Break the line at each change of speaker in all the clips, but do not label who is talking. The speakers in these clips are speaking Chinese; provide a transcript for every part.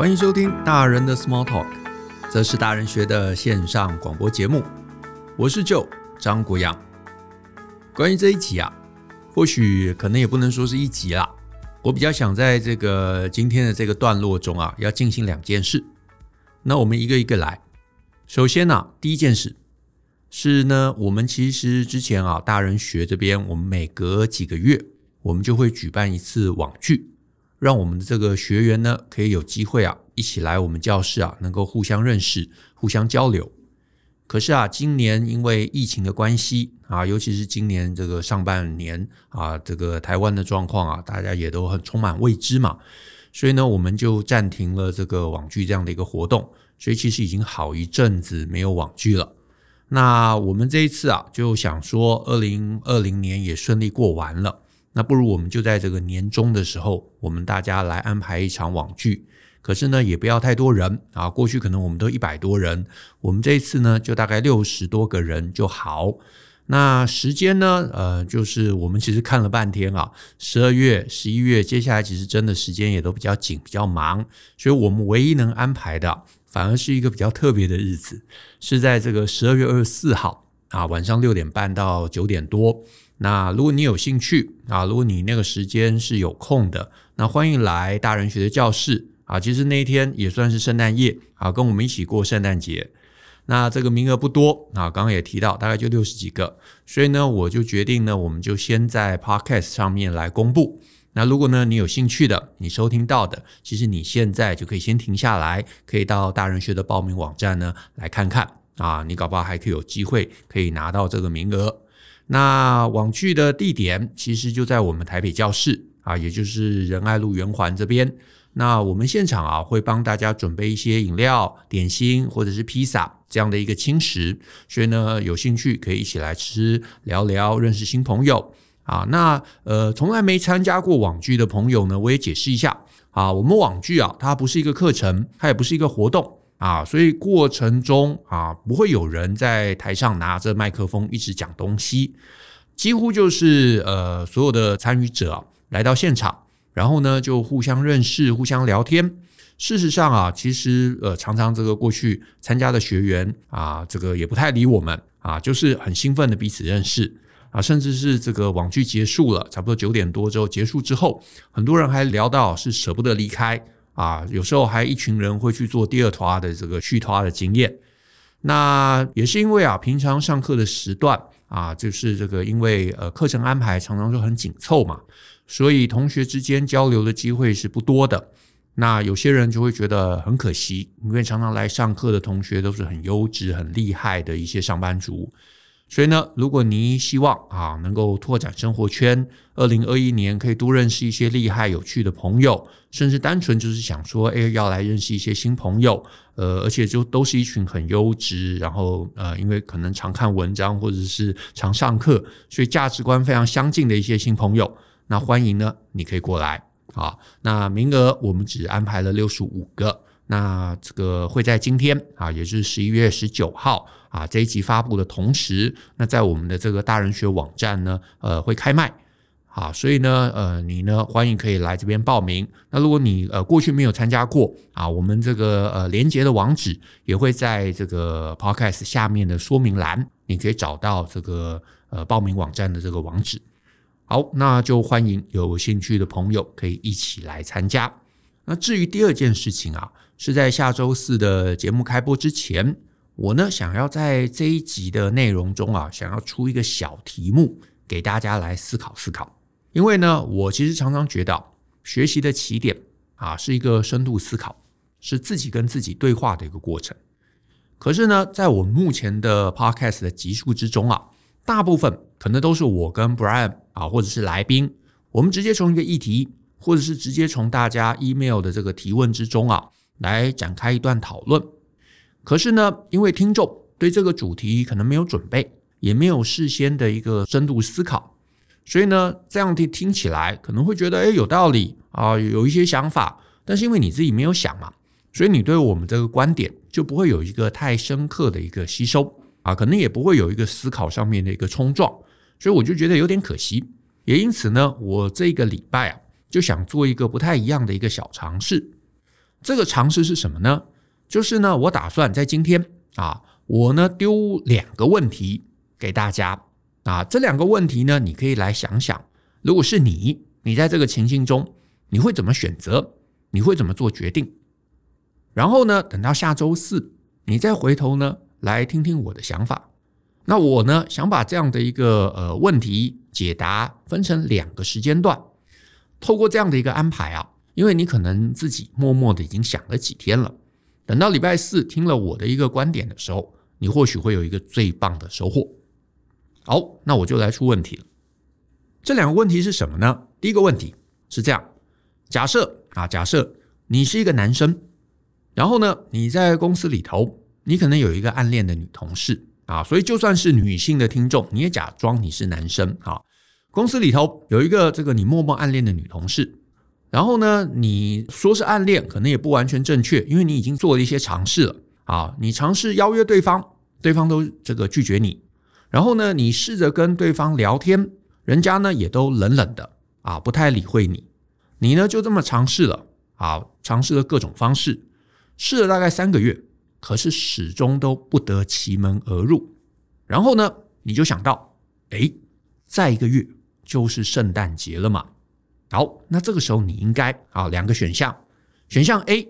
欢迎收听大人的 Small Talk，这是大人学的线上广播节目。我是舅张国阳。关于这一集啊，或许可能也不能说是一集啦。我比较想在这个今天的这个段落中啊，要进行两件事。那我们一个一个来。首先呢、第一件事是呢，我们其实之前啊，大人学这边，我们每隔几个月，我们就会举办一次网剧。让我们的这个学员呢，可以有机会啊，一起来我们教室啊，能够互相认识、互相交流。可是啊，今年因为疫情的关系啊，尤其是今年这个上半年啊，这个台湾的状况啊，大家也都很充满未知嘛，所以呢，我们就暂停了这个网剧这样的一个活动。所以其实已经好一阵子没有网剧了。那我们这一次啊，就想说，二零二零年也顺利过完了。那不如我们就在这个年终的时候，我们大家来安排一场网聚。可是呢，也不要太多人啊。过去可能我们都一百多人，我们这一次呢，就大概六十多个人就好。那时间呢，呃，就是我们其实看了半天啊，十二月、十一月，接下来其实真的时间也都比较紧、比较忙，所以我们唯一能安排的，反而是一个比较特别的日子，是在这个十二月二十四号啊，晚上六点半到九点多。那如果你有兴趣啊，如果你那个时间是有空的，那欢迎来大人学的教室啊。其实那一天也算是圣诞夜啊，跟我们一起过圣诞节。那这个名额不多啊，刚刚也提到大概就六十几个，所以呢，我就决定呢，我们就先在 Podcast 上面来公布。那如果呢，你有兴趣的，你收听到的，其实你现在就可以先停下来，可以到大人学的报名网站呢来看看啊，你搞不好还可以有机会可以拿到这个名额。那网聚的地点其实就在我们台北教室啊，也就是仁爱路圆环这边。那我们现场啊会帮大家准备一些饮料、点心或者是披萨这样的一个轻食，所以呢有兴趣可以一起来吃、聊聊、认识新朋友啊。那呃从来没参加过网聚的朋友呢，我也解释一下啊，我们网聚啊它不是一个课程，它也不是一个活动。啊，所以过程中啊，不会有人在台上拿着麦克风一直讲东西，几乎就是呃，所有的参与者，来到现场，然后呢就互相认识、互相聊天。事实上啊，其实呃，常常这个过去参加的学员啊，这个也不太理我们啊，就是很兴奋的彼此认识啊，甚至是这个网剧结束了，差不多九点多之后结束之后，很多人还聊到是舍不得离开。啊，有时候还一群人会去做第二团的这个续团的经验，那也是因为啊，平常上课的时段啊，就是这个因为呃课程安排常常都很紧凑嘛，所以同学之间交流的机会是不多的。那有些人就会觉得很可惜，因为常常来上课的同学都是很优质、很厉害的一些上班族。所以呢，如果你希望啊能够拓展生活圈，二零二一年可以多认识一些厉害有趣的朋友，甚至单纯就是想说，哎，要来认识一些新朋友，呃，而且就都是一群很优质，然后呃，因为可能常看文章或者是常上课，所以价值观非常相近的一些新朋友，那欢迎呢，你可以过来啊。那名额我们只安排了六十五个。那这个会在今天啊，也就是十一月十九号啊，这一集发布的同时，那在我们的这个大人学网站呢，呃，会开卖，好，所以呢，呃，你呢欢迎可以来这边报名。那如果你呃过去没有参加过啊，我们这个呃连接的网址也会在这个 Podcast 下面的说明栏，你可以找到这个呃报名网站的这个网址。好，那就欢迎有兴趣的朋友可以一起来参加。那至于第二件事情啊。是在下周四的节目开播之前，我呢想要在这一集的内容中啊，想要出一个小题目给大家来思考思考。因为呢，我其实常常觉得学习的起点啊是一个深度思考，是自己跟自己对话的一个过程。可是呢，在我目前的 Podcast 的集数之中啊，大部分可能都是我跟 Brian 啊，或者是来宾，我们直接从一个议题，或者是直接从大家 email 的这个提问之中啊。来展开一段讨论，可是呢，因为听众对这个主题可能没有准备，也没有事先的一个深度思考，所以呢，这样听听起来可能会觉得，诶，有道理啊，有一些想法，但是因为你自己没有想嘛，所以你对我们这个观点就不会有一个太深刻的一个吸收啊，可能也不会有一个思考上面的一个冲撞，所以我就觉得有点可惜，也因此呢，我这个礼拜啊，就想做一个不太一样的一个小尝试。这个尝试是什么呢？就是呢，我打算在今天啊，我呢丢两个问题给大家啊，这两个问题呢，你可以来想想，如果是你，你在这个情境中，你会怎么选择？你会怎么做决定？然后呢，等到下周四，你再回头呢来听听我的想法。那我呢想把这样的一个呃问题解答分成两个时间段，透过这样的一个安排啊，因为你可能自己默默的已经想了几天了。等到礼拜四听了我的一个观点的时候，你或许会有一个最棒的收获。好，那我就来出问题了。这两个问题是什么呢？第一个问题是这样：假设啊，假设你是一个男生，然后呢，你在公司里头，你可能有一个暗恋的女同事啊，所以就算是女性的听众，你也假装你是男生啊。公司里头有一个这个你默默暗恋的女同事。然后呢，你说是暗恋，可能也不完全正确，因为你已经做了一些尝试了啊。你尝试邀约对方，对方都这个拒绝你。然后呢，你试着跟对方聊天，人家呢也都冷冷的啊，不太理会你。你呢就这么尝试了啊，尝试了各种方式，试了大概三个月，可是始终都不得其门而入。然后呢，你就想到，诶，再一个月就是圣诞节了嘛。好，那这个时候你应该啊，两个选项，选项 A，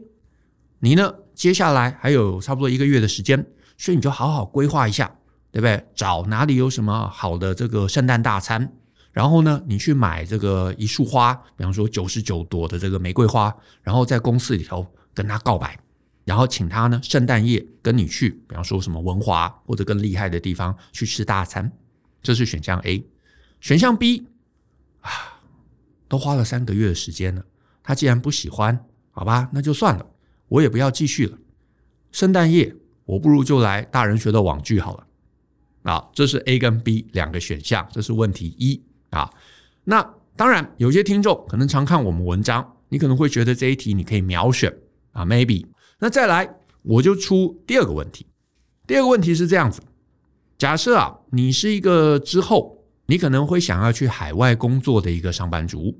你呢接下来还有差不多一个月的时间，所以你就好好规划一下，对不对？找哪里有什么好的这个圣诞大餐，然后呢，你去买这个一束花，比方说九十九朵的这个玫瑰花，然后在公司里头跟他告白，然后请他呢圣诞夜跟你去，比方说什么文华或者更厉害的地方去吃大餐，这是选项 A。选项 B 啊。都花了三个月的时间了，他既然不喜欢，好吧，那就算了，我也不要继续了。圣诞夜，我不如就来大人学的网剧好了。啊，这是 A 跟 B 两个选项，这是问题一啊。那当然，有些听众可能常看我们文章，你可能会觉得这一题你可以秒选啊，maybe。那再来，我就出第二个问题。第二个问题是这样子：假设啊，你是一个之后。你可能会想要去海外工作的一个上班族，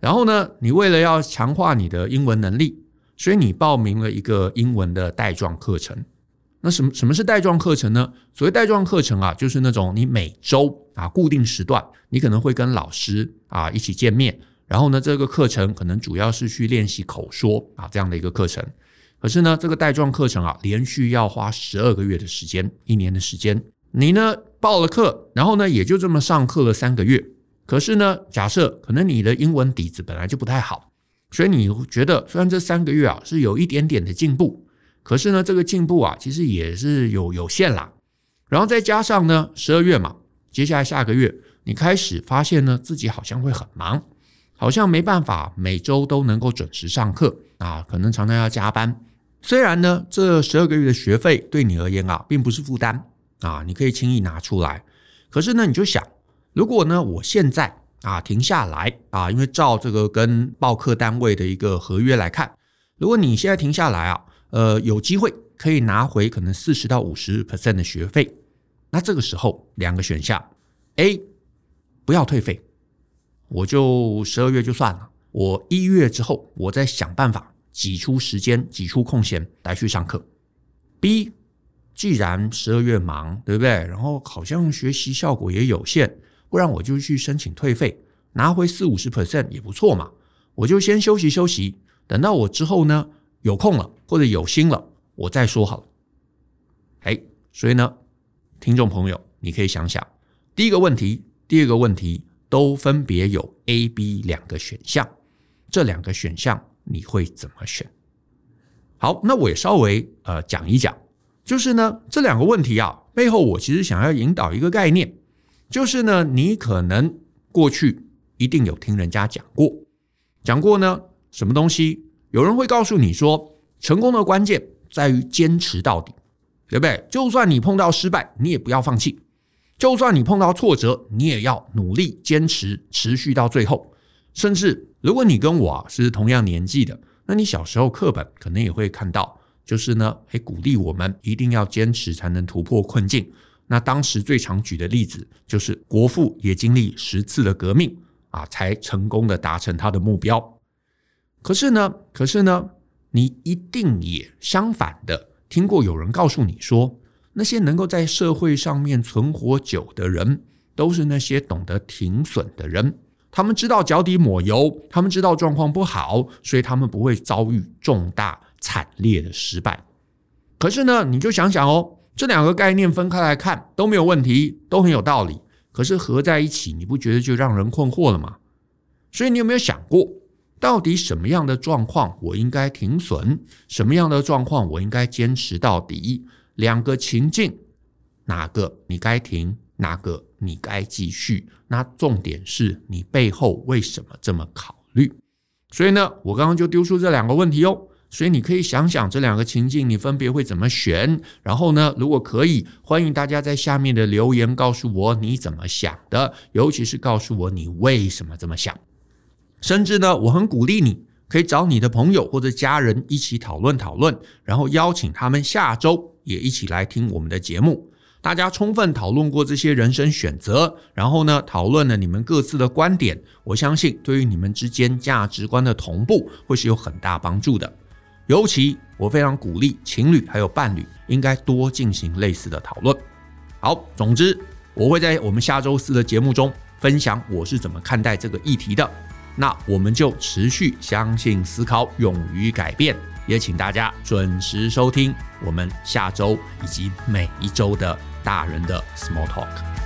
然后呢，你为了要强化你的英文能力，所以你报名了一个英文的带状课程。那什么什么是带状课程呢？所谓带状课程啊，就是那种你每周啊固定时段，你可能会跟老师啊一起见面，然后呢，这个课程可能主要是去练习口说啊这样的一个课程。可是呢，这个带状课程啊，连续要花十二个月的时间，一年的时间。你呢报了课，然后呢也就这么上课了三个月。可是呢，假设可能你的英文底子本来就不太好，所以你觉得虽然这三个月啊是有一点点的进步，可是呢这个进步啊其实也是有有限啦。然后再加上呢十二月嘛，接下来下个月你开始发现呢自己好像会很忙，好像没办法每周都能够准时上课啊，可能常常要加班。虽然呢这十二个月的学费对你而言啊并不是负担。啊，你可以轻易拿出来。可是呢，你就想，如果呢，我现在啊停下来啊，因为照这个跟报课单位的一个合约来看，如果你现在停下来啊，呃，有机会可以拿回可能四十到五十 percent 的学费。那这个时候，两个选项：A，不要退费，我就十二月就算了，我一月之后，我再想办法挤出时间、挤出空闲来去上课。B。既然十二月忙，对不对？然后好像学习效果也有限，不然我就去申请退费，拿回四五十 percent 也不错嘛。我就先休息休息，等到我之后呢有空了或者有心了，我再说好了。哎，所以呢，听众朋友，你可以想想，第一个问题、第二个问题都分别有 A、B 两个选项，这两个选项你会怎么选？好，那我也稍微呃讲一讲。就是呢，这两个问题啊，背后我其实想要引导一个概念，就是呢，你可能过去一定有听人家讲过，讲过呢，什么东西？有人会告诉你说，成功的关键在于坚持到底，对不对？就算你碰到失败，你也不要放弃；就算你碰到挫折，你也要努力坚持，持续到最后。甚至如果你跟我啊是同样年纪的，那你小时候课本可能也会看到。就是呢，诶，鼓励我们一定要坚持，才能突破困境。那当时最常举的例子，就是国父也经历十次的革命啊，才成功的达成他的目标。可是呢，可是呢，你一定也相反的听过有人告诉你说，那些能够在社会上面存活久的人，都是那些懂得停损的人。他们知道脚底抹油，他们知道状况不好，所以他们不会遭遇重大惨烈的失败。可是呢，你就想想哦，这两个概念分开来看都没有问题，都很有道理。可是合在一起，你不觉得就让人困惑了吗？所以你有没有想过，到底什么样的状况我应该停损？什么样的状况我应该坚持到底？两个情境，哪个你该停，哪个你该继续？那重点是你背后为什么这么考虑？所以呢，我刚刚就丢出这两个问题哦。所以你可以想想这两个情境，你分别会怎么选？然后呢，如果可以，欢迎大家在下面的留言告诉我你怎么想的，尤其是告诉我你为什么这么想。甚至呢，我很鼓励你可以找你的朋友或者家人一起讨论讨论，然后邀请他们下周也一起来听我们的节目。大家充分讨论过这些人生选择，然后呢，讨论了你们各自的观点，我相信对于你们之间价值观的同步会是有很大帮助的。尤其我非常鼓励情侣还有伴侣应该多进行类似的讨论。好，总之我会在我们下周四的节目中分享我是怎么看待这个议题的。那我们就持续相信、思考、勇于改变，也请大家准时收听我们下周以及每一周的大人的 Small Talk。